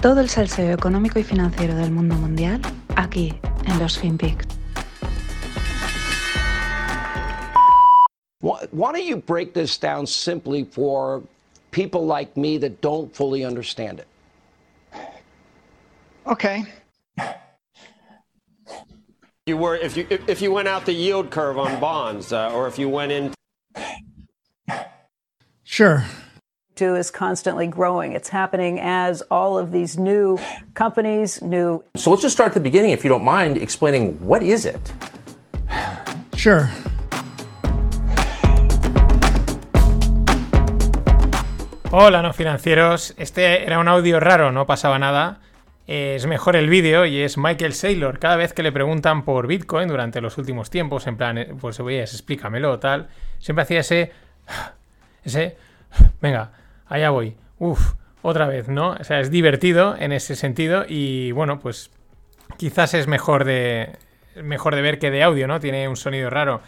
Todo el salseo económico y financiero del mundo mundial aquí en los FinPix. Why, why don't you break this down simply for people like me that don't fully understand it? Okay. You were if you if you went out the yield curve on bonds, uh, or if you went in Sure. To is constantly growing. It's happening as all of these new companies, new So let's just start at the beginning, if you don't mind, explaining what is it? Sure. Hola, no financieros. Este era un audio raro, no pasaba nada. Es mejor el vídeo y es Michael Saylor. Cada vez que le preguntan por Bitcoin durante los últimos tiempos, en plan, eh, pues oye, explícamelo o tal, siempre hacía ese. Ese. Venga, allá voy. Uf, otra vez, ¿no? O sea, es divertido en ese sentido y bueno, pues quizás es mejor de. Mejor de ver que de audio, ¿no? Tiene un sonido raro.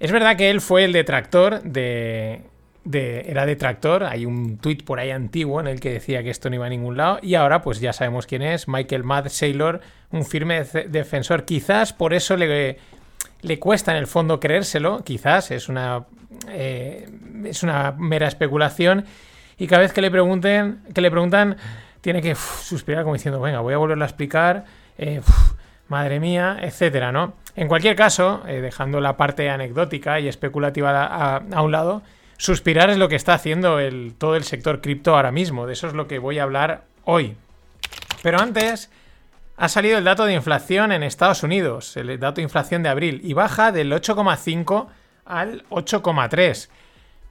Es verdad que él fue el detractor de, era detractor. Hay un tuit por ahí antiguo en el que decía que esto no iba a ningún lado. Y ahora, pues ya sabemos quién es. Michael Mad Saylor, un firme def- defensor. Quizás por eso le, le cuesta en el fondo creérselo. Quizás es una, eh, es una mera especulación. Y cada vez que le pregunten, que le preguntan, tiene que suspirar como diciendo, venga, voy a volverlo a explicar. eh, madre mía, etcétera, ¿no? En cualquier caso, eh, dejando la parte anecdótica y especulativa a, un lado, suspirar es lo que está haciendo todo el sector cripto ahora mismo. De eso es lo que voy a hablar hoy. Pero antes, ha salido el dato de inflación en Estados Unidos, el dato de inflación de abril, y baja del 8,5 al 8,3.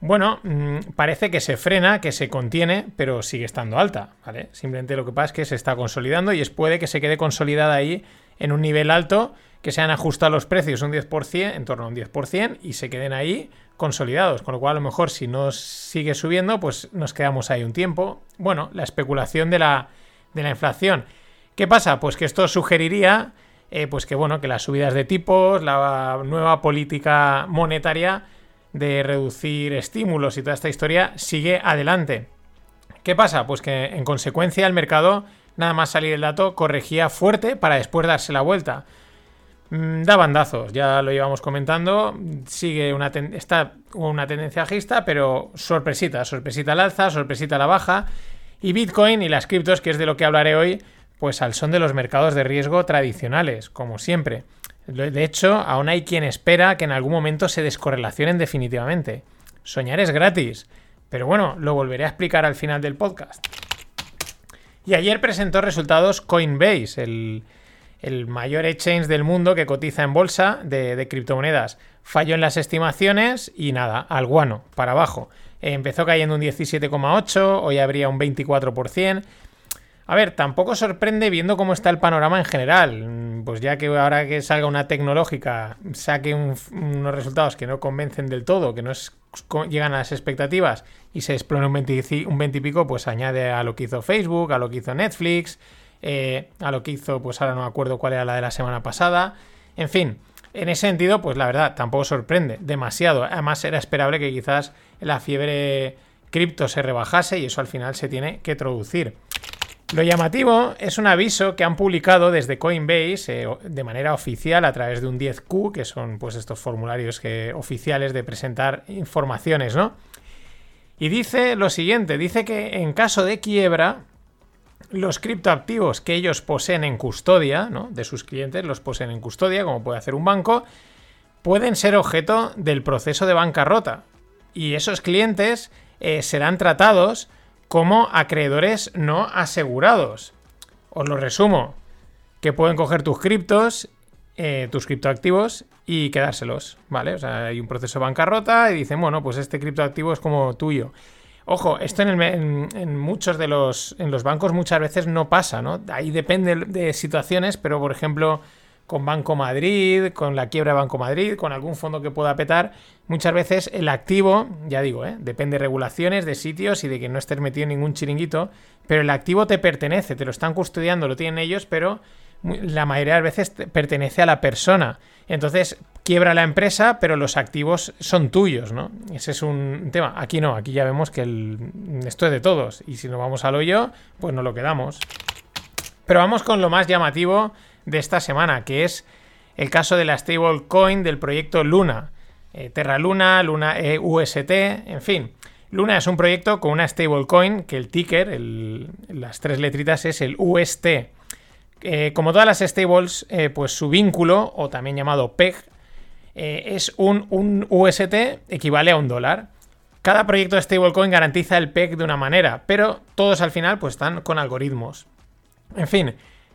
Bueno, mm, parece que se frena, que se contiene, pero sigue estando alta, ¿vale? Simplemente lo que pasa es que se está consolidando y es puede que se quede consolidada ahí en un nivel alto, que se han ajustado los precios un 10%, en torno a un 10%, y se queden ahí consolidados. Con lo cual, a lo mejor, si no sigue subiendo, pues nos quedamos ahí un tiempo. Bueno, la especulación de la, de la inflación. ¿Qué pasa? Pues que esto sugeriría, eh, pues que bueno, que las subidas de tipos, la nueva política monetaria de reducir estímulos y toda esta historia sigue adelante. ¿Qué pasa? Pues que en consecuencia el mercado, nada más salir el dato, corregía fuerte para después darse la vuelta. Mm, Da bandazos, ya lo íbamos comentando. Sigue una está una tendencia bajista, pero sorpresita, sorpresita al alza, sorpresita a la baja. Y Bitcoin y las criptos, que es de lo que hablaré hoy, pues al son de los mercados de riesgo tradicionales, como siempre. De hecho, aún hay quien espera que en algún momento se descorrelacionen definitivamente. Soñar es gratis, pero bueno, lo volveré a explicar al final del podcast. Y ayer presentó resultados Coinbase, el, el mayor exchange del mundo que cotiza en bolsa de, criptomonedas. Falló en las estimaciones y nada, al guano, para abajo. Empezó cayendo un 17,8, hoy habría un 24%. A ver, tampoco sorprende viendo cómo está el panorama en general. Pues ya que ahora que salga una tecnológica saque un- unos resultados que no convencen del todo, que no llegan a las expectativas y se 20, un 20 y pico, pues añade a lo que hizo Facebook, a lo que hizo Netflix, eh, a lo que hizo, pues ahora no me acuerdo cuál era la de la semana pasada. En fin, en ese sentido, pues la verdad, tampoco sorprende demasiado. Además, era esperable que quizás la fiebre cripto se rebajase y eso al final se tiene que traducir. Lo llamativo es un aviso que han publicado desde Coinbase eh, de manera oficial a través de un 10Q, que son pues estos formularios que, oficiales de presentar informaciones, ¿no? Y dice lo siguiente, dice que en caso de quiebra, los criptoactivos que ellos poseen en custodia, ¿no? De sus clientes los poseen en custodia, como puede hacer un banco, pueden ser objeto del proceso de bancarrota. Y esos clientes eh, serán tratados como acreedores no asegurados. Os lo resumo, que pueden coger tus criptos, eh, tus criptoactivos y quedárselos, ¿vale? O sea, hay un proceso de bancarrota y dicen, bueno, pues este criptoactivo es como tuyo. Ojo, esto en, el en muchos de los, en los bancos muchas veces no pasa, ¿no? Ahí depende de situaciones, pero por ejemplo, con Banco Madrid, con la quiebra de Banco Madrid, con algún fondo que pueda petar, muchas veces el activo, ya digo, ¿eh? depende de regulaciones, de sitios y de que no estés metido en ningún chiringuito, pero el activo te pertenece, te lo están custodiando, lo tienen ellos, pero la mayoría de las veces te- pertenece a la persona. Entonces, quiebra la empresa, pero los activos son tuyos, ¿no? Ese es un tema. Aquí no, aquí ya vemos que el- esto es de todos. Y si nos vamos al hoyo, pues nos lo quedamos. Pero vamos con lo más llamativo de esta semana, que es el caso de la stablecoin del proyecto Luna. Eh, Terra Luna, Luna EUST, en fin. Luna es un proyecto con una stablecoin que el ticker, las tres letritas, es el UST. Eh, como todas las stables, eh, pues su vínculo, o también llamado PEG, es un, un UST equivale a un dólar. Cada proyecto de stablecoin garantiza el PEG de una manera, pero todos al final pues están con algoritmos. En fin,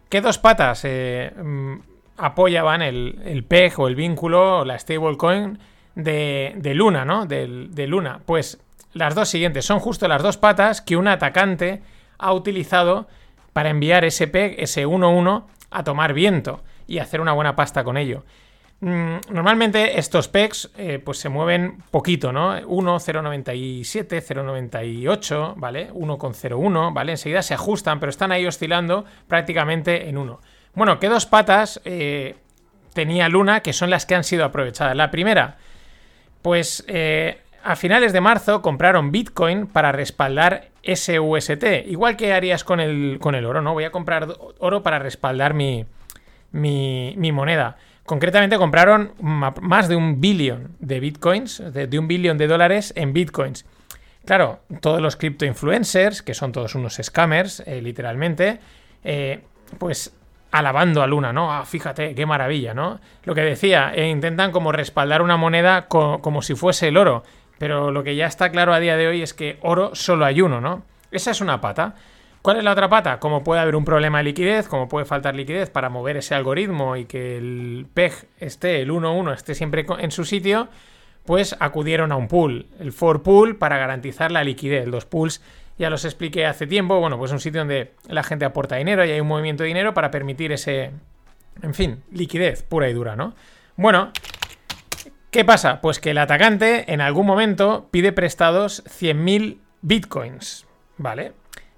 ¿qué dos patas eh, mm, apoyaban el, PEG o el vínculo o la stablecoin de, de, Luna, ¿no? De, de Luna. Pues las dos siguientes son justo las dos patas que un atacante ha utilizado para enviar ese PEG, ese 1-1, a tomar viento y hacer una buena pasta con ello. Mm, normalmente estos pegs eh, pues se mueven poquito, ¿no? 1, 0,97, 0,98, ¿vale? 1,01, ¿vale? Enseguida se ajustan, pero están ahí oscilando prácticamente en 1. Bueno, ¿qué dos patas eh, tenía Luna que son las que han sido aprovechadas? La primera, pues eh, a finales de marzo compraron Bitcoin para respaldar SUST, igual que harías con el, con el oro, ¿no? Voy a comprar oro para respaldar mi, mi, mi moneda. Concretamente compraron más de un billón de bitcoins, de, un billón de dólares en bitcoins. Claro, todos los cripto influencers, que son todos unos scammers, eh, literalmente, eh, pues alabando a Luna, ¿no? Ah, fíjate, qué maravilla, ¿no? Lo que decía, eh, intentan como respaldar una moneda como si fuese el oro, pero lo que ya está claro a día de hoy es que oro solo hay uno, ¿no? Esa es una pata. ¿Cuál es la otra pata? Como puede haber un problema de liquidez, como puede faltar liquidez para mover ese algoritmo y que el PEG esté, el 1-1 esté siempre en su sitio, pues acudieron a un pool, el for pool, para garantizar la liquidez. Los pools ya los expliqué hace tiempo, bueno, pues un sitio donde la gente aporta dinero y hay un movimiento de dinero para permitir ese, en fin, liquidez pura y dura, ¿no? Bueno, ¿qué pasa? Pues que el atacante en algún momento pide prestados 100.000 bitcoins, ¿vale?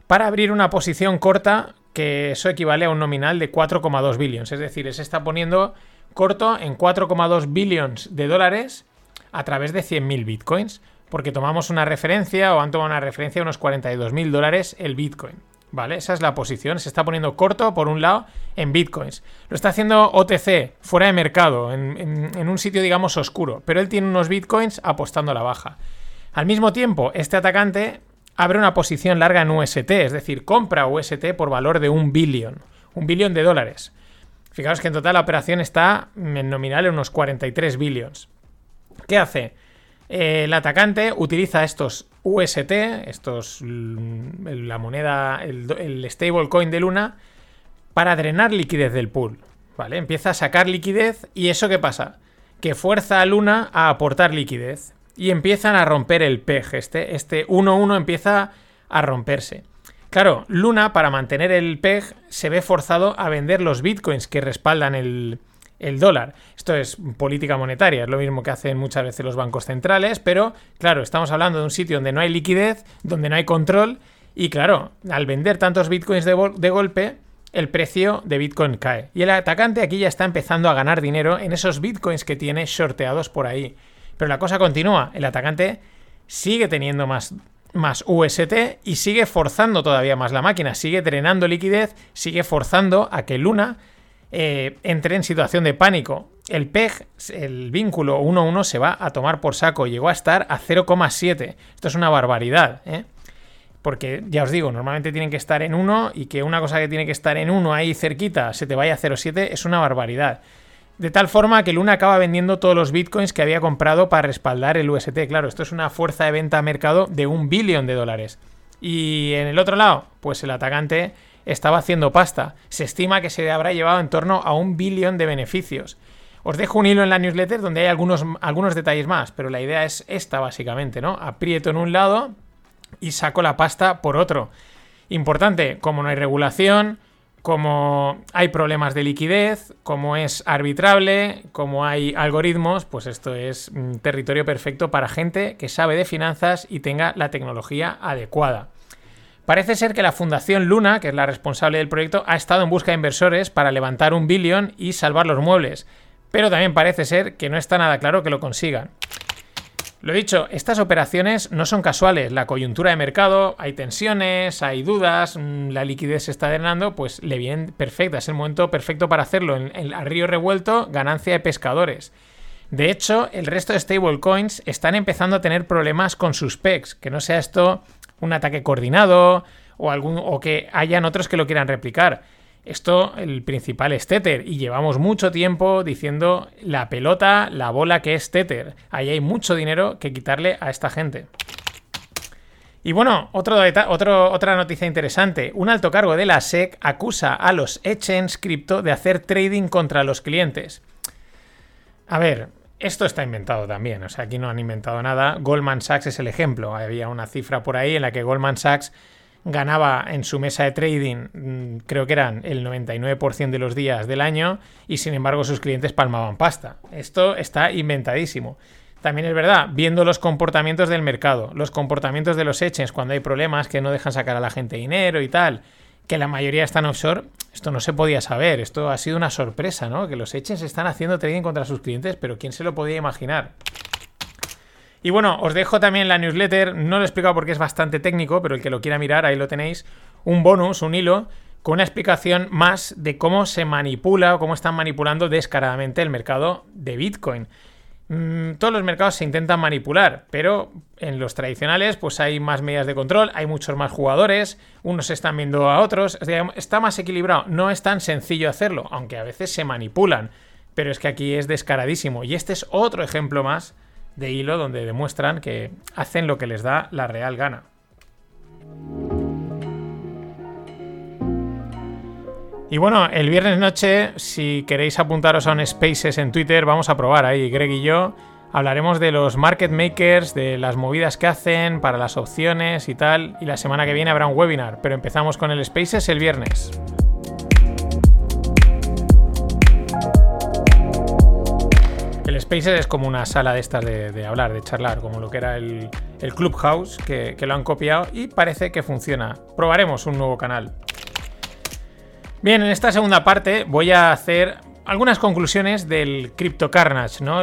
Para abrir una posición corta que eso equivale a un nominal de 4,2 billones. Es decir, se está poniendo corto en 4,2 billones de dólares a través de 100.000 bitcoins. Porque tomamos una referencia o han tomado una referencia de unos 42.000 dólares el bitcoin. ¿Vale? Esa es la posición. Se está poniendo corto, por un lado, en bitcoins. Lo está haciendo OTC, fuera de mercado, en, en un sitio, digamos, oscuro. Pero él tiene unos bitcoins apostando a la baja. Al mismo tiempo, este atacante abre una posición larga en UST, es decir, compra UST por valor de un billón, un billón de dólares. Fijaos que en total la operación está en nominal en unos 43 billones. ¿Qué hace? El atacante utiliza estos UST, estos mm, la moneda, el, el stablecoin de Luna, para drenar liquidez del pool. ¿Vale? Empieza a sacar liquidez y eso qué pasa? Que fuerza a Luna a aportar liquidez y empiezan a romper el PEG. Este, este 1-1 empieza a romperse. Claro, Luna, para mantener el PEG, se ve forzado a vender los bitcoins que respaldan el, el dólar. Esto es política monetaria, es lo mismo que hacen muchas veces los bancos centrales, pero claro, estamos hablando de un sitio donde no hay liquidez, donde no hay control, y claro, al vender tantos bitcoins de, golpe, el precio de bitcoin cae. Y el atacante aquí ya está empezando a ganar dinero en esos bitcoins que tiene shorteados por ahí. Pero la cosa continúa. El atacante sigue teniendo más, más UST y sigue forzando todavía más la máquina. Sigue drenando liquidez, sigue forzando a que Luna eh, entre en situación de pánico. El PEG, el vínculo 1-1, se va a tomar por saco. Llegó a estar a 0,7. Esto es una barbaridad, ¿eh? Porque ya os digo, normalmente tienen que estar en 1 y que una cosa que tiene que estar en 1 ahí cerquita se te vaya a 0,7 es una barbaridad. De tal forma que Luna acaba vendiendo todos los bitcoins que había comprado para respaldar el UST. Claro, esto es una fuerza de venta a mercado de un billón de dólares. Y en el otro lado, pues el atacante estaba haciendo pasta. Se estima que se habrá llevado en torno a un billón de beneficios. Os dejo un hilo en la newsletter donde hay algunos, algunos detalles más, pero la idea es esta básicamente, ¿no? Aprieto en un lado y saco la pasta por otro. Importante, como no hay regulación, como hay problemas de liquidez, como es arbitrable, como hay algoritmos, pues esto es un territorio perfecto para gente que sabe de finanzas y tenga la tecnología adecuada. Parece ser que la Fundación Luna, que es la responsable del proyecto, ha estado en busca de inversores para levantar un billón y salvar los muebles, pero también parece ser que no está nada claro que lo consigan. Lo dicho, estas operaciones no son casuales. La coyuntura de mercado, hay tensiones, hay dudas, mm, la liquidez se está drenando, pues le viene perfecta. Es el momento perfecto para hacerlo. En, el río revuelto, ganancia de pescadores. De hecho, el resto de stablecoins están empezando a tener problemas con sus PECs. Que no sea esto un ataque coordinado o, algún, o que hayan otros que lo quieran replicar. Esto, el principal es Tether, y llevamos mucho tiempo diciendo la pelota, la bola que es Tether. Ahí hay mucho dinero que quitarle a esta gente. Y bueno, otro, otra noticia interesante. Un alto cargo de la SEC acusa a los exchange cripto de hacer trading contra los clientes. A ver, esto está inventado también, o sea, aquí no han inventado nada. Goldman Sachs es el ejemplo. Había una cifra por ahí en la que Goldman Sachs ganaba en su mesa de trading, mm, creo que eran el 99% de los días del año, y sin embargo sus clientes palmaban pasta. Esto está inventadísimo. También es verdad, viendo los comportamientos del mercado, los comportamientos de los exchanges cuando hay problemas que no dejan sacar a la gente dinero y tal, que la mayoría están offshore, esto no se podía saber, esto ha sido una sorpresa, ¿no? Que los exchanges están haciendo trading contra sus clientes, pero ¿quién se lo podía imaginar? Y bueno, os dejo también la newsletter, no lo he explicado porque es bastante técnico, pero el que lo quiera mirar, ahí lo tenéis, un bonus, un hilo, con una explicación más de cómo se manipula o cómo están manipulando descaradamente el mercado de Bitcoin. Mm, todos los mercados se intentan manipular, pero en los tradicionales pues hay más medidas de control, hay muchos más jugadores, unos están viendo a otros, está más equilibrado, no es tan sencillo hacerlo, aunque a veces se manipulan, pero es que aquí es descaradísimo y este es otro ejemplo más de hilo donde demuestran que hacen lo que les da la real gana. Y bueno, el viernes noche, si queréis apuntaros a un Spaces en Twitter, vamos a probar ahí, Greg y yo. Hablaremos de los market makers, de las movidas que hacen, para las opciones y tal. Y la semana que viene habrá un webinar, pero empezamos con el Spaces el viernes. El Spaces es como una sala de estas de, hablar, de charlar, como lo que era el, Clubhouse, que, lo han copiado y parece que funciona. Probaremos un nuevo canal. Bien, en esta segunda parte voy a hacer algunas conclusiones del Crypto Carnage, ¿no?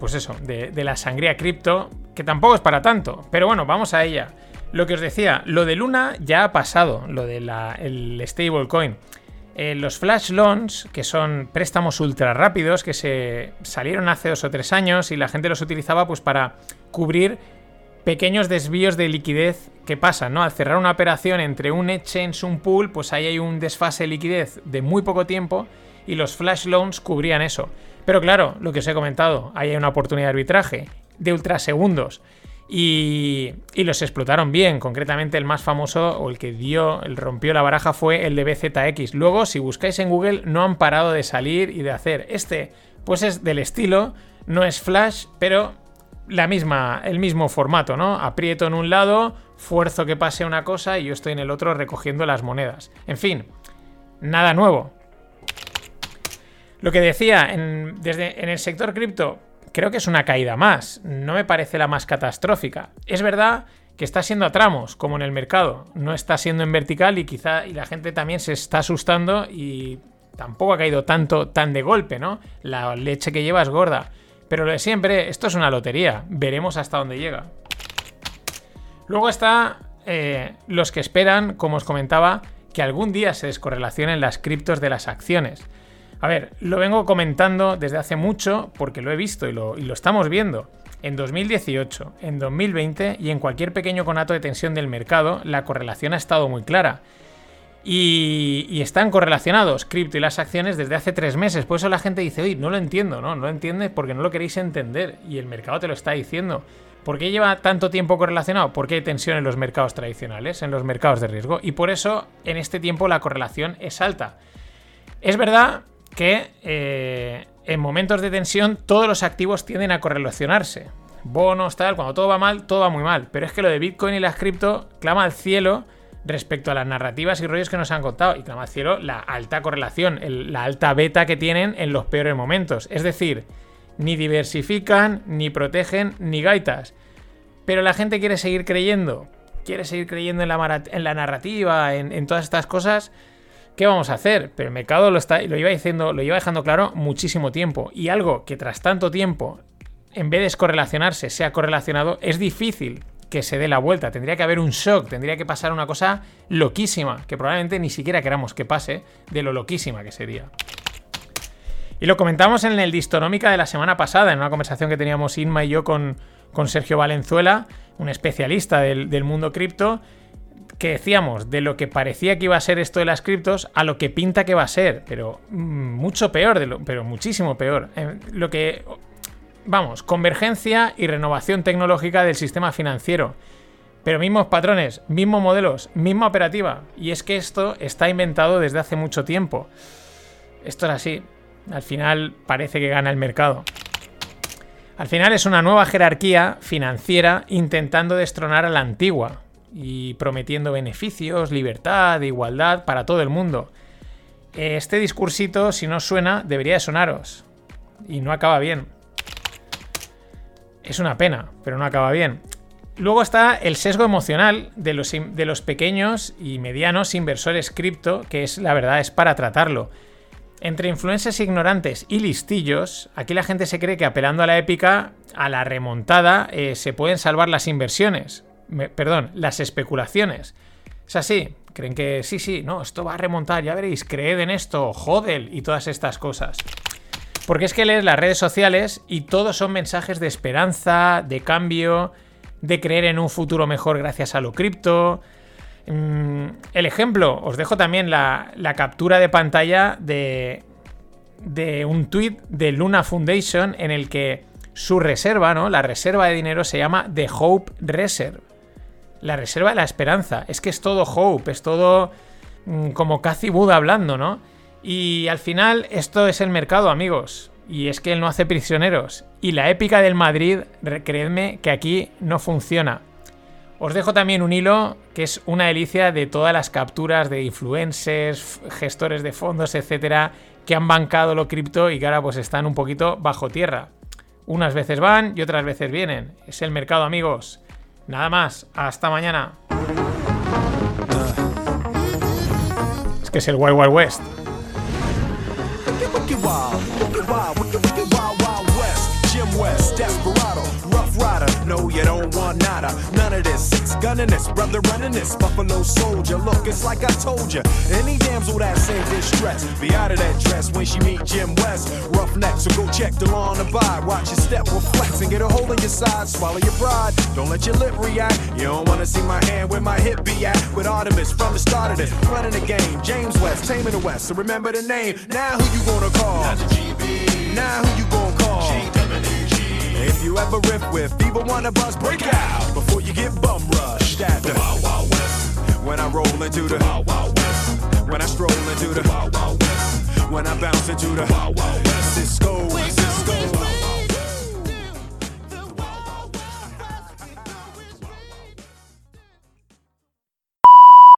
pues eso, de, la sangría cripto, que tampoco es para tanto, pero bueno, vamos a ella. Lo que os decía, lo de Luna ya ha pasado, lo del stablecoin. Eh, los flash loans, que son préstamos ultra rápidos que se salieron hace dos o tres años y la gente los utilizaba pues para cubrir pequeños desvíos de liquidez que pasan, ¿no? Al cerrar una operación entre un exchange, un pool, pues ahí hay un desfase de liquidez de muy poco tiempo y los flash loans cubrían eso. Pero claro, lo que os he comentado, ahí hay una oportunidad de arbitraje de ultrasegundos. Y, y, los explotaron bien. Concretamente, el más famoso o el que dio, el rompió la baraja fue el de BZX. Luego, si buscáis en Google, no han parado de salir y de hacer. Este, pues es del estilo, no es Flash, pero la misma, el mismo formato, ¿no? Aprieto en un lado, fuerzo que pase una cosa y yo estoy en el otro recogiendo las monedas. En fin, nada nuevo. Lo que decía, desde, en el sector cripto, creo que es una caída más. No me parece la más catastrófica. Es verdad que está siendo a tramos, como en el mercado. No está siendo en vertical y quizá y la gente también se está asustando y tampoco ha caído tanto, tan de golpe, ¿no? La leche que lleva es gorda. Pero lo de siempre, esto es una lotería. Veremos hasta dónde llega. Luego está eh, los que esperan, como os comentaba, que algún día se descorrelacionen las criptos de las acciones. A ver, lo vengo comentando desde hace mucho porque lo he visto y lo, estamos viendo. En 2018, en 2020 y en cualquier pequeño conato de tensión del mercado, la correlación ha estado muy clara. Y, están correlacionados cripto y las acciones desde hace tres meses. Por eso la gente dice, oye, no lo entiendo, ¿no? No lo entiende porque no lo queréis entender. Y el mercado te lo está diciendo. ¿Por qué lleva tanto tiempo correlacionado? Porque hay tensión en los mercados tradicionales, en los mercados de riesgo. Y por eso en este tiempo la correlación es alta. Es verdad que eh, en momentos de tensión todos los activos tienden a correlacionarse. Bonos, tal, cuando todo va mal, todo va muy mal. Pero es que lo de Bitcoin y las cripto clama al cielo respecto a las narrativas y rollos que nos han contado. Y clama al cielo la alta correlación, la alta beta que tienen en los peores momentos. Es decir, ni diversifican, ni protegen, ni gaitas. Pero la gente quiere seguir creyendo. Quiere seguir creyendo en la, en la narrativa, en, en todas estas cosas ¿Qué vamos a hacer? Pero el mercado lo, está, lo, iba diciendo, lo iba dejando claro muchísimo tiempo. Y algo que tras tanto tiempo en vez de descorrelacionarse, sea correlacionado, es difícil que se dé la vuelta. Tendría que haber un shock, tendría que pasar una cosa loquísima, que probablemente ni siquiera queramos que pase, de lo loquísima que sería. Y lo comentamos en el Distonómica de la semana pasada, en una conversación que teníamos Inma y yo con, Sergio Valenzuela, un especialista del mundo cripto, que decíamos de lo que parecía que iba a ser esto de las criptos a lo que pinta que va a ser, pero mm, mucho peor, de lo, pero muchísimo peor. Eh, lo que, vamos, convergencia y renovación tecnológica del sistema financiero. Pero mismos patrones, mismos modelos, misma operativa. Y es que esto está inventado desde hace mucho tiempo. Esto es así. Al final parece que gana el mercado. Al final es una nueva jerarquía financiera intentando destronar a la antigua, y prometiendo beneficios, libertad, igualdad para todo el mundo. Este discursito, si no suena, debería de sonaros. Y no acaba bien. Es una pena, pero no acaba bien. Luego está el sesgo emocional de los, pequeños y medianos inversores cripto, que es la verdad, es para tratarlo. Entre influencers ignorantes y listillos, aquí la gente se cree que apelando a la épica, a la remontada, eh, se pueden salvar las inversiones perdón, las especulaciones. Es así, creen que sí, sí, no, esto va a remontar, ya veréis, creed en esto, jodel y todas estas cosas. Porque es que lees las redes sociales y todos son mensajes de esperanza, de cambio, de creer en un futuro mejor gracias a lo cripto. Mm, el ejemplo, os dejo también la, captura de pantalla de, de un tweet de Luna Foundation en el que su reserva, ¿no? La reserva de dinero se llama The Hope Reserve la reserva de la esperanza. Es que es todo hope, es todo mm, como Cathy Buda hablando, ¿no? Y al final esto es el mercado, amigos. Y es que él no hace prisioneros. Y la épica del Madrid, creedme que aquí no funciona. Os dejo también un hilo que es una delicia de todas las capturas de influencers, gestores de fondos, etcétera, que han bancado lo cripto y que ahora pues están un poquito bajo tierra. Unas veces van y otras veces vienen. Es el mercado, amigos. Nada más, hasta mañana. Es que es el Wild Wild West. Nada. None of this. Six gunning this, brother running this. Buffalo soldier. Look, it's like I told you. Any damsel that's in distress, be out of that dress when she meet Jim West. Rough neck, so go check the law on the vibe. Watch your step, reflex, and get a hold on your side. Swallow your pride. Don't let your lip react. You don't wanna see my hand where my hip be at. With Artemis from the start of this, running the game. James West, taming the West. So remember the name. Now who you gonna call? Now who you gonna call? If you ever riff with either of us, break out before you get bum rushed at the Wild Wild West. When I roll into the Wild Wild West. When I stroll into the Wild Wild West. When I bounce into the Wild Wild West. Cisco, Cisco.